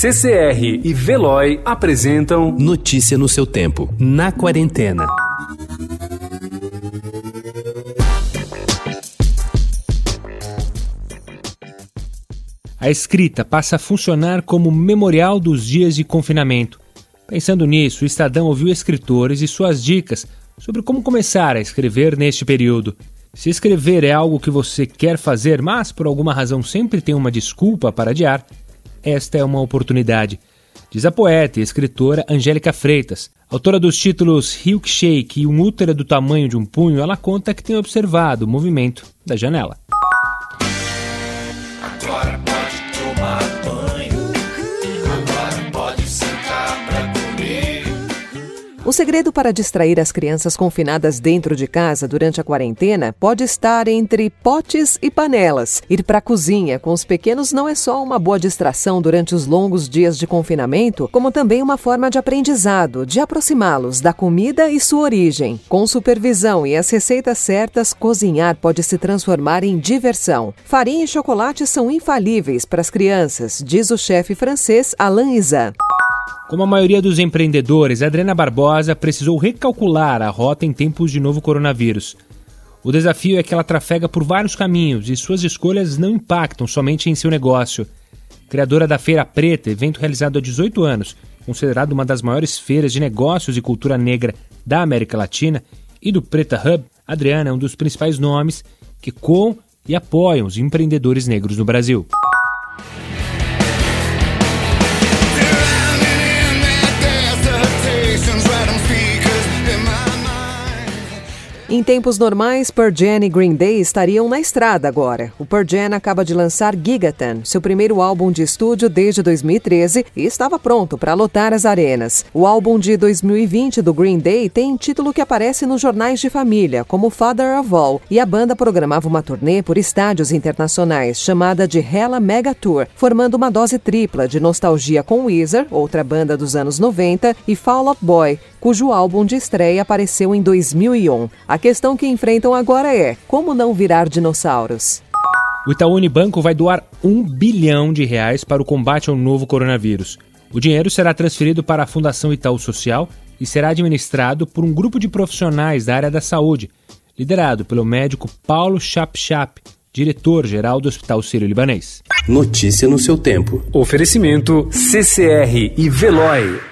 CCR e Veloy apresentam Notícia no seu tempo, na quarentena. A escrita passa a funcionar como memorial dos dias de confinamento. Pensando nisso, o Estadão ouviu escritores e suas dicas sobre como começar a escrever neste período. Se escrever é algo que você quer fazer, mas por alguma razão sempre tem uma desculpa para adiar, esta é uma oportunidade. Diz a poeta e escritora Angélica Freitas. Autora dos títulos Shake e Um útero do tamanho de um punho, ela conta que tem observado o movimento da janela. O segredo para distrair as crianças confinadas dentro de casa durante a quarentena pode estar entre potes e panelas. Ir para a cozinha com os pequenos não é só uma boa distração durante os longos dias de confinamento, como também uma forma de aprendizado, de aproximá-los da comida e sua origem. Com supervisão e as receitas certas, cozinhar pode se transformar em diversão. Farinha e chocolate são infalíveis para as crianças, diz o chefe francês Alain Izan. Como a maioria dos empreendedores, Adriana Barbosa precisou recalcular a rota em tempos de novo coronavírus. O desafio é que ela trafega por vários caminhos e suas escolhas não impactam somente em seu negócio. Criadora da Feira Preta, evento realizado há 18 anos, considerado uma das maiores feiras de negócios e cultura negra da América Latina, e do Preta Hub, Adriana é um dos principais nomes que com e apoiam os empreendedores negros no Brasil. Em tempos normais, Pearl Jam e Green Day estariam na estrada agora. O Pearl Jam acaba de lançar Gigaton, seu primeiro álbum de estúdio desde 2013, e estava pronto para lotar as arenas. O álbum de 2020 do Green Day tem título que aparece nos jornais de família, como Father of All, e a banda programava uma turnê por estádios internacionais, chamada de Hella Mega Tour, formando uma dose tripla de nostalgia com Weezer, outra banda dos anos 90, e Fall Out Boy, cujo álbum de estreia apareceu em 2001. A questão que enfrentam agora é como não virar dinossauros. O Itaú Unibanco vai doar um bilhão de reais para o combate ao novo coronavírus. O dinheiro será transferido para a Fundação Itaú Social e será administrado por um grupo de profissionais da área da saúde, liderado pelo médico Paulo Chap Chap, diretor-geral do Hospital Sírio-Libanês. Notícia no seu tempo. Oferecimento CCR e Veloy.